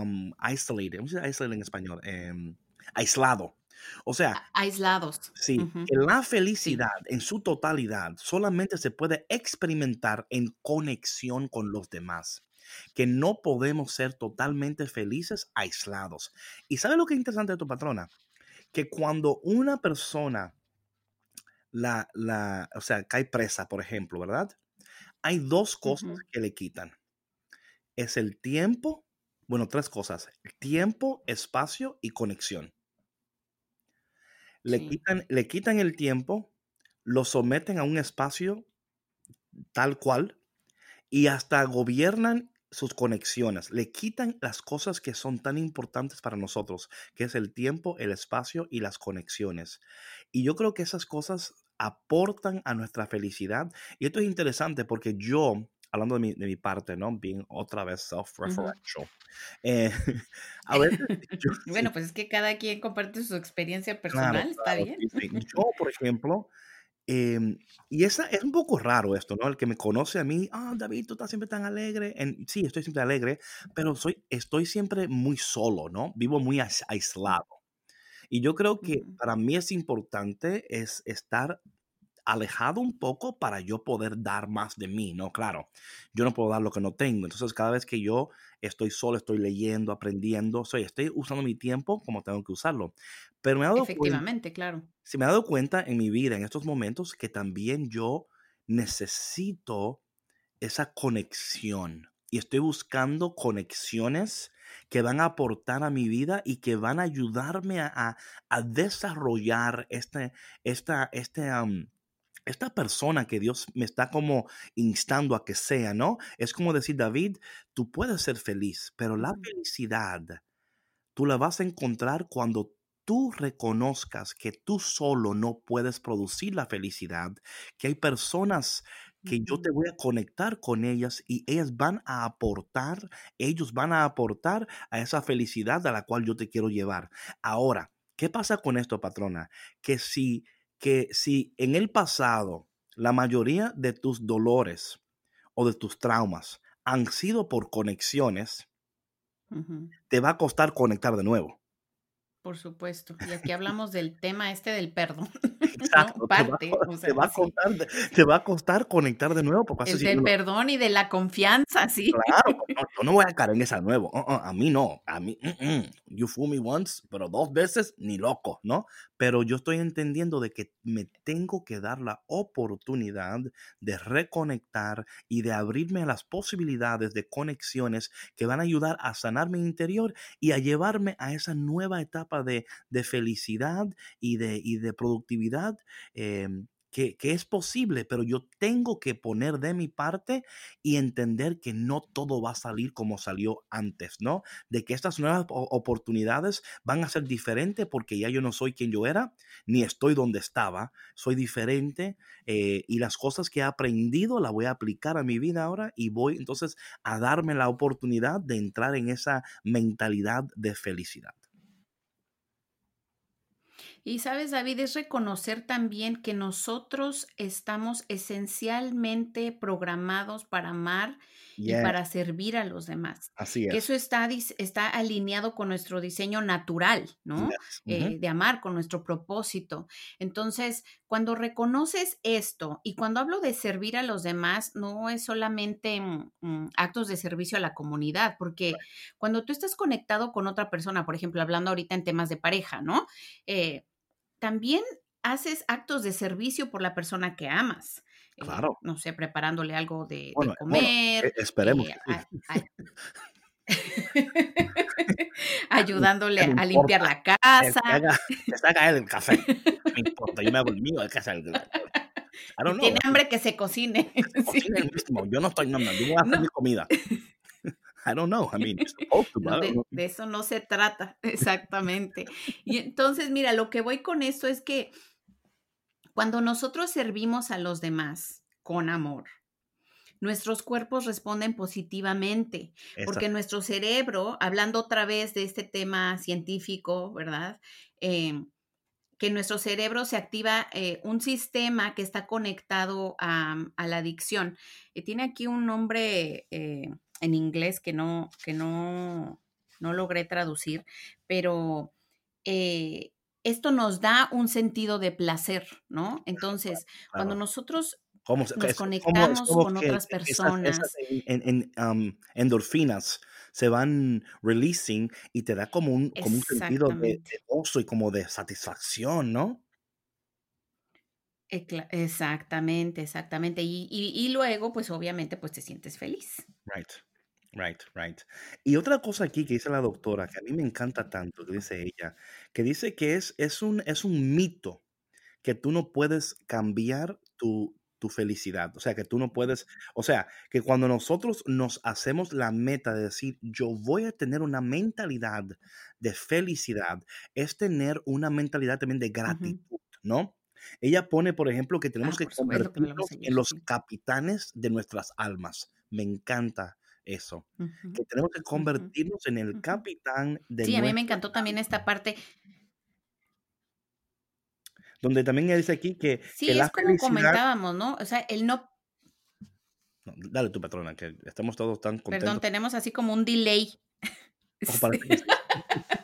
um, isolated. ¿Cómo se dice isolated en español? Em, aislado. O sea, aislados. Sí, la felicidad en su totalidad solamente se puede experimentar en conexión con los demás que no podemos ser totalmente felices aislados. ¿Y sabe lo que es interesante de tu patrona? Que cuando una persona la, la, o sea, cae presa, por ejemplo, ¿verdad? Hay dos cosas que le quitan. Es el tiempo, bueno, tres cosas. tiempo, espacio y conexión. Le, quitan, le quitan el tiempo, lo someten a un espacio tal cual y hasta gobiernan sus conexiones, le quitan las cosas que son tan importantes para nosotros, que es el tiempo, el espacio y las conexiones. Y yo creo que esas cosas aportan a nuestra felicidad. Y esto es interesante porque yo, hablando de mi, de mi parte, ¿no? Bien otra vez self-referential. Eh, bueno, pues es que cada quien comparte su experiencia personal, está bien. Yo, por ejemplo, Em, y esa, es un poco raro esto, ¿no? El que me conoce a mí, ah, David, tú estás siempre tan alegre. En, sí, estoy siempre alegre, pero soy, estoy siempre muy solo, ¿no? Vivo muy aislado. Y yo creo que para mí es importante es estar alejado un poco para yo poder dar más de mí, ¿no? Claro, yo no puedo dar lo que no tengo. Entonces, cada vez que yo estoy solo, estoy leyendo, aprendiendo, soy, estoy usando mi tiempo como tengo que usarlo. Pero me he dado Efectivamente, claro. Se me ha dado cuenta en mi vida, en estos momentos, que también yo necesito esa conexión. Y estoy buscando conexiones que van a aportar a mi vida y que van a ayudarme a, a, desarrollar este, esta, este, esta persona que Dios me está como instando a que sea, ¿no? Es como decir, David, tú puedes ser feliz, pero la felicidad tú la vas a encontrar cuando tú reconozcas que tú solo no puedes producir la felicidad, que hay personas que yo te voy a conectar con ellas y ellas van a aportar, ellos van a aportar a esa felicidad a la cual yo te quiero llevar. Ahora, ¿qué pasa con esto, patrona? Que si que si en el pasado la mayoría de tus dolores o de tus traumas han sido por conexiones, te va a costar conectar de nuevo. Por supuesto. Y aquí hablamos del tema este del perdón. Exacto. Parte, te, va, a costar, te va a costar conectar de nuevo. Porque el del perdón y de la confianza, sí. Claro, no, yo no voy a caer en esa nuevo. Uh, uh, a mí no. A mí, mm, mm, you fool me once, pero dos veces ni loco, ¿no? Pero yo estoy entendiendo de que me tengo que dar la oportunidad de reconectar y de abrirme a las posibilidades de conexiones que van a ayudar a sanar mi interior y a llevarme a esa nueva etapa de, felicidad y de, productividad em, que, es posible, pero yo tengo que poner de mi parte y entender que no todo va a salir como salió antes, ¿no? De que estas nuevas oportunidades van a ser diferentes porque ya yo no soy quien yo era, ni estoy donde estaba, soy diferente eh, y las cosas que he aprendido las voy a aplicar a mi vida ahora y voy entonces a darme la oportunidad de entrar en esa mentalidad de felicidad. Y sabes, David, es reconocer también que nosotros estamos esencialmente programados para amar y para servir a los demás. Así es. Que eso está, está alineado con nuestro diseño natural, ¿no? Eh, de amar, con nuestro propósito. Entonces, cuando reconoces esto, y cuando hablo de servir a los demás, no es solamente mm, mm, actos de servicio a la comunidad, porque cuando tú estás conectado con otra persona, por ejemplo, hablando ahorita en temas de pareja, ¿no? Eh, también haces actos de servicio por la persona que amas. Eh, claro. no sé, preparándole algo de, comer. Esperemos. Eh, ayudándole a limpiar la casa. Que haga, el café. No importa, yo me hago el mío, hay que hacer el. Tiene hambre que se cocine. Yo no estoy, no, yo voy a hacer mi comida. I don't know. I mean, de, eso no se trata, exactamente. Y entonces, mira, lo que voy con esto es que cuando nosotros servimos a los demás con amor, nuestros cuerpos responden positivamente, porque nuestro cerebro, hablando otra vez de este tema científico, ¿verdad? Em, que nuestro cerebro se activa eh, un sistema que está conectado a, la adicción. y tiene aquí un nombre eh, en inglés que no, que no, no logré traducir, pero eh, esto nos da un sentido de placer, ¿no? Entonces, cuando nosotros nos conectamos con otras personas. en, endorfinas se van releasing y te da como un, como un sentido de, gozo y como de satisfacción, ¿no? Exactamente, exactamente. Y, y, luego, pues obviamente, pues te sientes feliz. Right. Right, right. Y otra cosa aquí que dice la doctora, que a mí me encanta tanto, que dice ella, que dice que es, es, un, es un mito que tú no puedes cambiar tu, tu felicidad. O sea, que tú no puedes, o sea, que cuando nosotros nos hacemos la meta de decir, yo voy a tener una mentalidad de felicidad, es tener una mentalidad también de gratitud, ¿no? Ella pone, por ejemplo, que tenemos ah, que convertirnos en los capitanes de nuestras almas. Me encanta eso, que tenemos que convertirnos en el capitán de... Sí, a mí me encantó también esta parte. Donde también dice aquí que... Sí, es como comentábamos, ¿no? O sea, el no... Dale tu patrona, que estamos todos tan contentos. Perdón, tenemos así como un delay.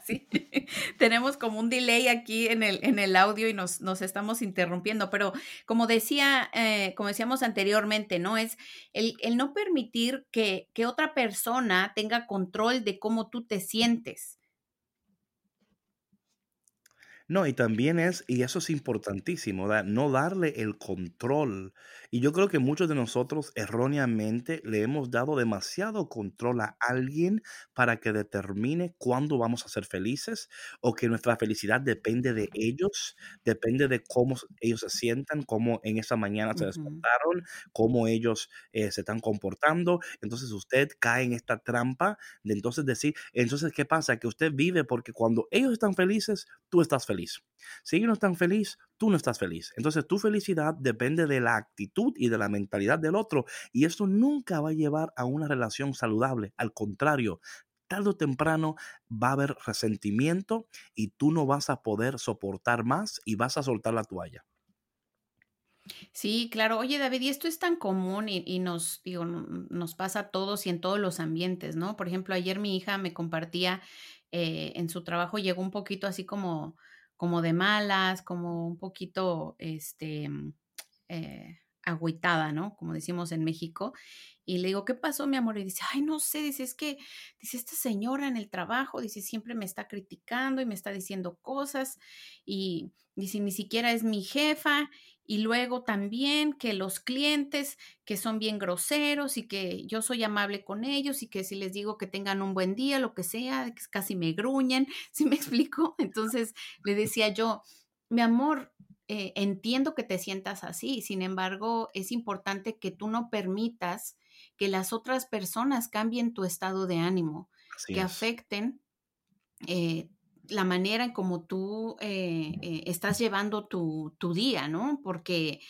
tenemos como un delay aquí en el, en el audio y nos, nos estamos interrumpiendo, pero como decía, eh, como decíamos anteriormente, ¿no? Es el, el no permitir que, que otra persona tenga control de cómo tú te sientes. No, y también es, y eso es importantísimo, no darle el control. Y yo creo que muchos de nosotros erróneamente le hemos dado demasiado control a alguien para que determine cuándo vamos a ser felices o que nuestra felicidad depende de ellos, depende de cómo ellos se sientan, cómo en esa mañana se despertaron, cómo ellos eh, se están comportando. Entonces usted cae en esta trampa de entonces decir, entonces, ¿qué pasa? Que usted vive porque cuando ellos están felices, tú estás feliz. Si ellos no están feliz, tú no estás feliz. Entonces tu felicidad depende de la actitud y de la mentalidad del otro. Y esto nunca va a llevar a una relación saludable. Al contrario, tarde o temprano va a haber resentimiento y tú no vas a poder soportar más y vas a soltar la toalla. Sí, claro. Oye, David, y esto es tan común y, nos, digo, nos pasa a todos y en todos los ambientes, ¿no? Por ejemplo, ayer mi hija me compartía eh, en su trabajo llegó un poquito así como, como de malas, como un poquito, este, eh, agüitada, ¿no? Como decimos en México. Y le digo, ¿qué pasó, mi amor? Y dice, ay, no sé, dice, es que, dice, esta señora en el trabajo, dice, siempre me está criticando y me está diciendo cosas y dice, ni siquiera es mi jefa. Y luego también que los clientes que son bien groseros y que yo soy amable con ellos y que si les digo que tengan un buen día, lo que sea, casi me gruñen, ¿sí me explico? Entonces le decía yo, mi amor, eh, entiendo que te sientas así, sin embargo, es importante que tú no permitas que las otras personas cambien tu estado de ánimo, que afecten eh, la manera en cómo tú eh, eh, estás llevando tu, día, ¿no? Porque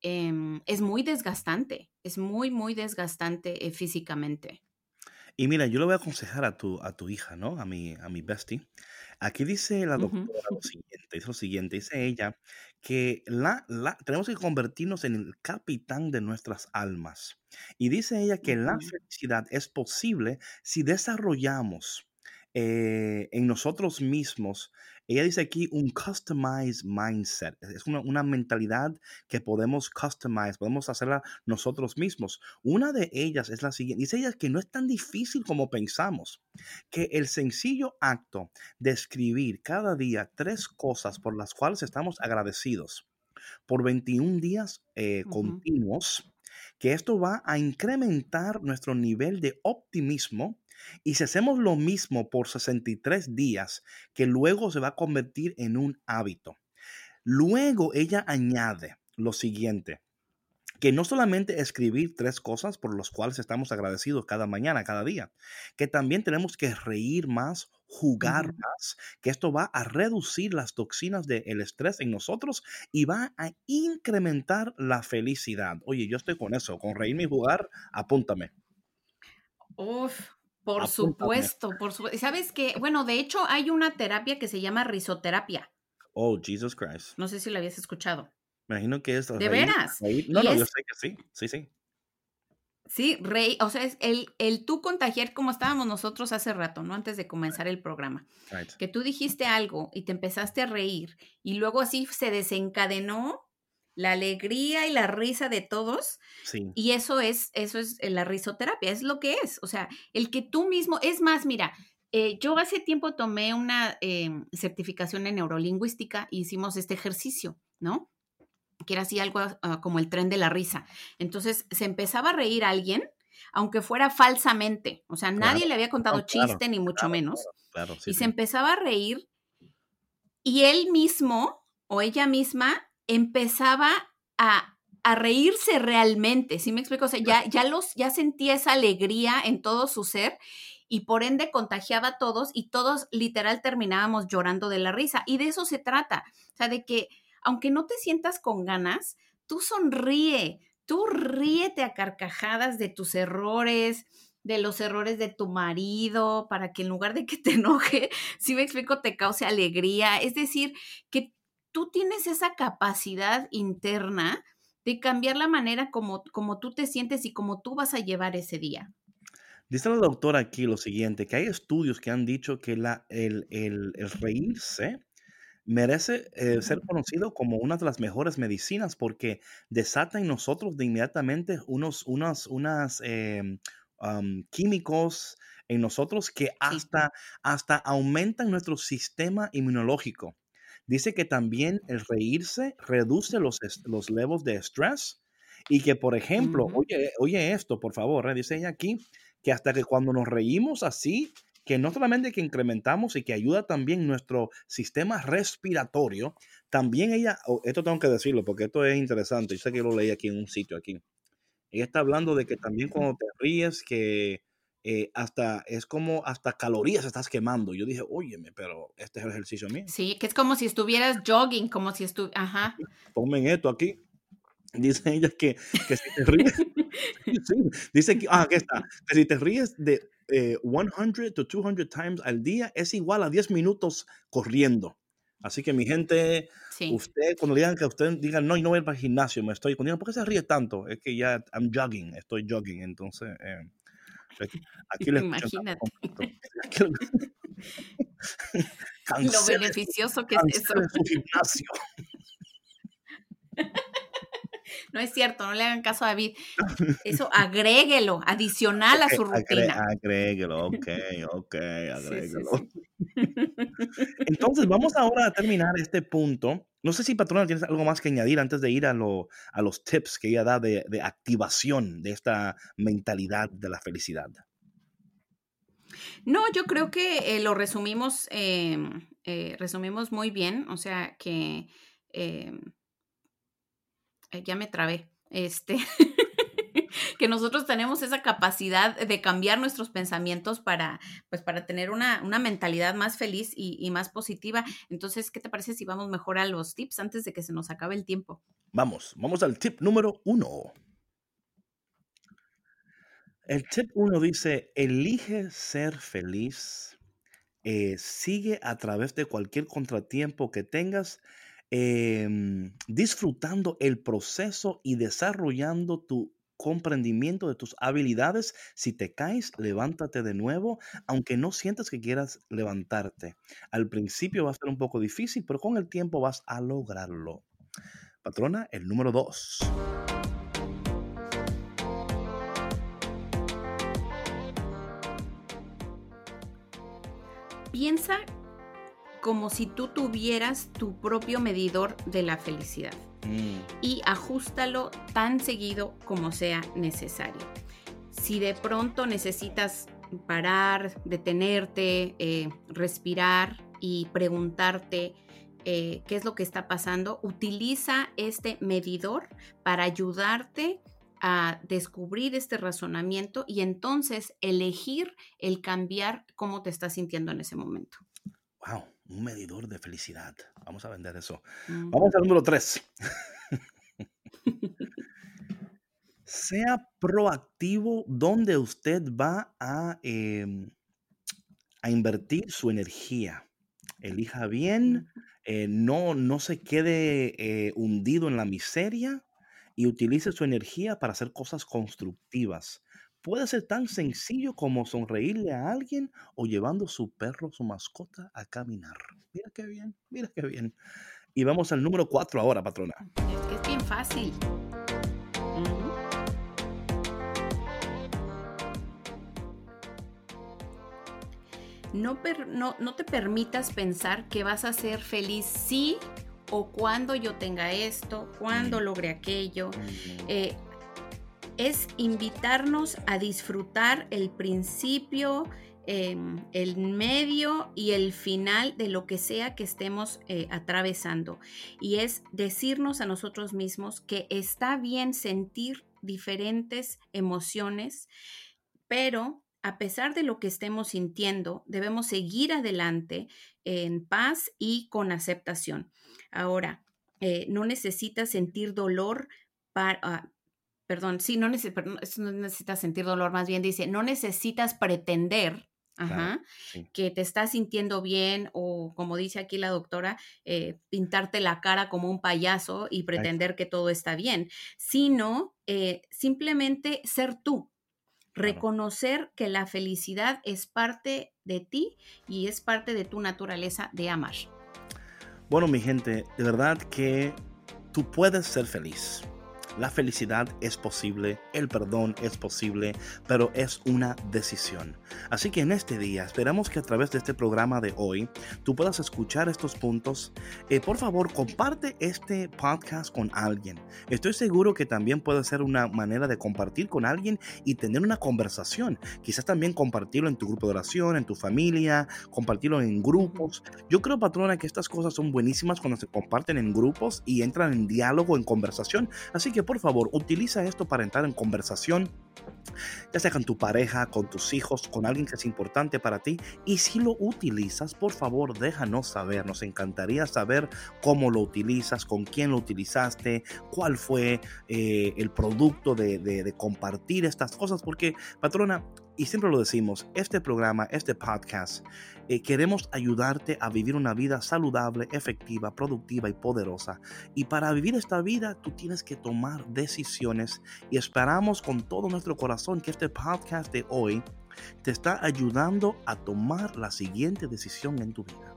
em, es muy desgastante, es muy, muy desgastante físicamente. Y mira, yo le voy a aconsejar a tu, a tu hija, ¿no? A mi, a mi bestie. Aquí dice la doctora lo siguiente, dice lo siguiente, dice ella que la, la, tenemos que convertirnos en el capitán de nuestras almas. Y dice ella que la felicidad es posible si desarrollamos eh, en nosotros mismos ella dice aquí un customized mindset. Es una, mentalidad que podemos customize, podemos hacerla nosotros mismos. Una de ellas es la siguiente. Dice ella que no es tan difícil como pensamos. Que el sencillo acto de escribir cada día tres cosas por las cuales estamos agradecidos por 21 días eh, continuos, que esto va a incrementar nuestro nivel de optimismo y si hacemos lo mismo por 63 días, que luego se va a convertir en un hábito. Luego ella añade lo siguiente, que no solamente escribir tres cosas por las cuales estamos agradecidos cada mañana, cada día, que también tenemos que reír más, jugar más, que esto va a reducir las toxinas del estrés en nosotros y va a incrementar la felicidad. Oye, yo estoy con eso, con reírme y jugar, apúntame. Uf, por supuesto, por supuesto. ¿Sabes qué? Bueno, de hecho hay una terapia que se llama risoterapia. Oh, Jesus Christ. No sé si la habías escuchado. Me imagino que es. ¿De veras? No, no, yo sé que sí, sí, sí. Sí, rey, o sea, es el, el tú contagiar como estábamos nosotros hace rato, ¿no? Antes de comenzar el programa. Que tú dijiste algo y te empezaste a reír y luego así se desencadenó la alegría y la risa de todos. Y eso es, eso es la risoterapia, es lo que es. O sea, el que tú mismo, es más, mira, eh, yo hace tiempo tomé una em, certificación en neurolingüística y hicimos este ejercicio, ¿no? Que era así algo como el tren de la risa. Entonces, se empezaba a reír a alguien, aunque fuera falsamente. O sea, nadie le había contado chiste, ni mucho menos. y se empezaba a reír y él mismo o ella misma empezaba a, reírse realmente, ¿sí me explico? O sea, ya, ya, los, ya sentía esa alegría en todo su ser y por ende contagiaba a todos y todos literal terminábamos llorando de la risa. Y de eso se trata, o sea, de que aunque no te sientas con ganas, tú sonríe, tú ríete a carcajadas de tus errores, de los errores de tu marido, para que en lugar de que te enoje, si me explico, te cause alegría. Es decir, que tú tienes esa capacidad interna de cambiar la manera como, como tú te sientes y como tú vas a llevar ese día. Dice la doctora aquí lo siguiente, que hay estudios que han dicho que la, el, reírse merece eh, ser conocido como una de las mejores medicinas porque desata en nosotros de inmediatamente unos, unos unas, em, químicos en nosotros que hasta, hasta aumentan nuestro sistema inmunológico. Dice que también el reírse reduce los, los levels de estrés y que, por ejemplo, oye, oye esto, por favor, ¿eh? dice ella aquí, que hasta que cuando nos reímos así, que no solamente que incrementamos y que ayuda también nuestro sistema respiratorio, también ella, esto tengo que decirlo porque esto es interesante, yo sé que lo leí aquí en un sitio aquí. Ella está hablando de que también cuando te ríes, que eh, hasta es como hasta calorías estás quemando. Yo dije, óyeme, pero este es el ejercicio mío. Sí, que es como si estuvieras jogging, como si estuvieras, ajá. Ponme esto aquí. Dice ella que, que si te ríes, dice que, ah, aquí está, que si te ríes de 100 eh, to 200 times al día es igual a 10 minutos corriendo. Así que mi gente, usted, cuando digan que usted diga, no, no voy al gimnasio, me estoy, cuando ¿por qué se ríe tanto? Es que ya, I'm jogging, estoy jogging, entonces... Eh, Aquí, Imagínate. Lo beneficioso que es eso. Su gimnasio. No es cierto, no le hagan caso a David. Eso agréguelo, adicional a su rutina. agréguelo, ok, ok, agréguelo. Entonces, vamos ahora a terminar este punto. No sé si, patrona, tienes algo más que añadir antes de ir a, lo, a los tips que ella da de, activación de esta mentalidad de la felicidad. No, yo creo que eh, lo resumimos, em, eh, resumimos muy bien. O sea que em, eh, ya me trabé, este, que nosotros tenemos esa capacidad de cambiar nuestros pensamientos para, pues, para tener una, mentalidad más feliz y, más positiva. Entonces, ¿qué te parece si vamos mejor a los tips antes de que se nos acabe el tiempo? Vamos, vamos al tip número uno. El tip uno dice, elige ser feliz, eh, sigue a través de cualquier contratiempo que tengas Em, disfrutando el proceso y desarrollando tu comprendimiento de tus habilidades. Si te caes, levántate de nuevo, aunque no sientas que quieras levantarte. Al principio va a ser un poco difícil, pero con el tiempo vas a lograrlo. Patrona, el número dos. Piensa como si tú tuvieras tu propio medidor de la felicidad mm. y ajustalo tan seguido como sea necesario. Si de pronto necesitas parar, detenerte, eh, respirar y preguntarte eh, qué es lo que está pasando, utiliza este medidor para ayudarte a descubrir este razonamiento y entonces elegir el cambiar cómo te estás sintiendo en ese momento. Wow, un medidor de felicidad. Vamos a vender eso. Mm. Vamos al número tres. sea proactivo donde usted va a, em, a invertir su energía. Elija bien, eh, no, no se quede eh, hundido en la miseria y utilice su energía para hacer cosas constructivas. Puede ser tan sencillo como sonreírle a alguien o llevando su perro, su mascota, a caminar. Mira qué bien, mira qué bien. Y vamos al número cuatro ahora, patrona. Es que es bien fácil. no, no, te permitas pensar que vas a ser feliz si o cuando yo tenga esto, cuando logre aquello es invitarnos a disfrutar el principio, em, el medio y el final de lo que sea que estemos eh, atravesando. Y es decirnos a nosotros mismos que está bien sentir diferentes emociones, pero a pesar de lo que estemos sintiendo, debemos seguir adelante en paz y con aceptación. Ahora, eh, no necesitas sentir dolor para, ah, perdón, sí, no, necesitas sentir dolor, más bien dice, no necesitas pretender que te estás sintiendo bien o como dice aquí la doctora, eh, pintarte la cara como un payaso y pretender que todo está bien, sino eh, simplemente ser tú, reconocer que la felicidad es parte de ti y es parte de tu naturaleza de amar. Bueno, mi gente, de verdad que tú puedes ser feliz la felicidad es posible, el perdón es posible, pero es una decisión. Así que en este día esperamos que a través de este programa de hoy tú puedas escuchar estos puntos. Eh, por favor, comparte este podcast con alguien. Estoy seguro que también puede ser una manera de compartir con alguien y tener una conversación. Quizás también compartirlo en tu grupo de oración, en tu familia, compartirlo en grupos. Yo creo, patrona, que estas cosas son buenísimas cuando se comparten en grupos y entran en diálogo, en conversación. Así que por favor, utiliza esto para entrar en conversación, ya sea con tu pareja, con tus hijos, con alguien que es importante para ti. Y si lo utilizas, por favor, déjanos saber. Nos encantaría saber cómo lo utilizas, con quién lo utilizaste, cuál fue eh, el producto de, de compartir estas cosas, porque, patrona, y siempre lo decimos, este programa, este podcast, eh, queremos ayudarte a vivir una vida saludable, efectiva, productiva y poderosa. Y para vivir esta vida, tú tienes que tomar decisiones y esperamos con todo nuestro corazón que este podcast de hoy te está ayudando a tomar la siguiente decisión en tu vida.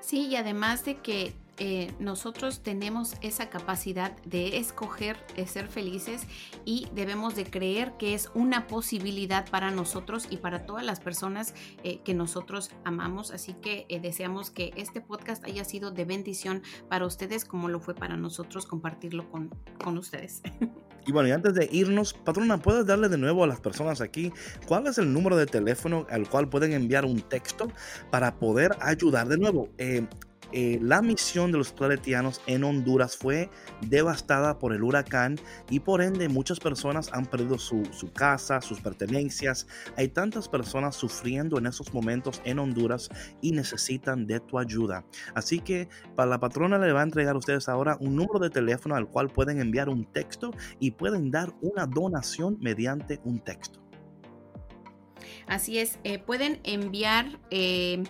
Sí, y además de que eh, nosotros tenemos esa capacidad de escoger, de ser felices y debemos de creer que es una posibilidad para nosotros y para todas las personas eh, que nosotros amamos. Así que eh, deseamos que este podcast haya sido de bendición para ustedes como lo fue para nosotros compartirlo con, con ustedes. Y bueno, y antes de irnos, patrona, ¿puedes darle de nuevo a las personas aquí cuál es el número de teléfono al cual pueden enviar un texto para poder ayudar? De nuevo, eh, la misión de los claretianos en Honduras fue devastada por el huracán y por ende muchas personas han perdido su, casa, sus pertenencias. Hay tantas personas sufriendo en esos momentos en Honduras y necesitan de tu ayuda. Así que para la patrona le va a entregar a ustedes ahora un número de teléfono al cual pueden enviar un texto y pueden dar una donación mediante un texto. Así es, eh, pueden enviar... Eh,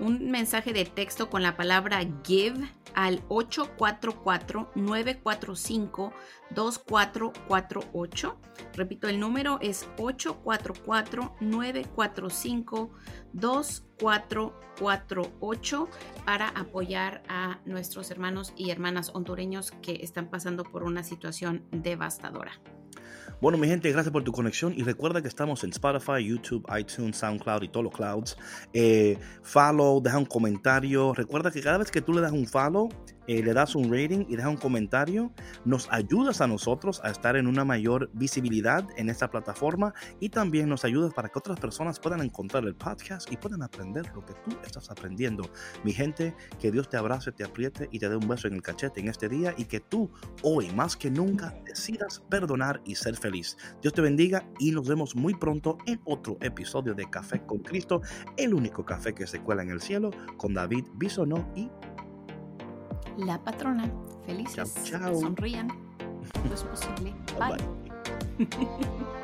un mensaje de texto con la palabra give al 844-945-2448. Repito, el número es 844-945-2448 para apoyar a nuestros hermanos y hermanas hondureños que están pasando por una situación devastadora. Bueno, mi gente, gracias por tu conexión y recuerda que estamos en Spotify, YouTube, iTunes, SoundCloud y todos los clouds. Eh, follow, deja un comentario. Recuerda que cada vez que tú le das un follow, eh, le das un rating y deja un comentario, nos ayudas a nosotros a estar en una mayor visibilidad en esta plataforma y también nos ayudas para que otras personas puedan encontrar el podcast y puedan aprender lo que tú estás aprendiendo. Mi gente, que Dios te abrace, te apriete y te dé un beso en el cachete en este día y que tú hoy más que nunca decidas perdonar y ser feliz. Dios te bendiga y nos vemos muy pronto en otro episodio de Café con Cristo, el único café que se cuela en el cielo con David Bisonó y la patrona. Felices. Chao, chao. Sonrían. No es posible. bye. bye.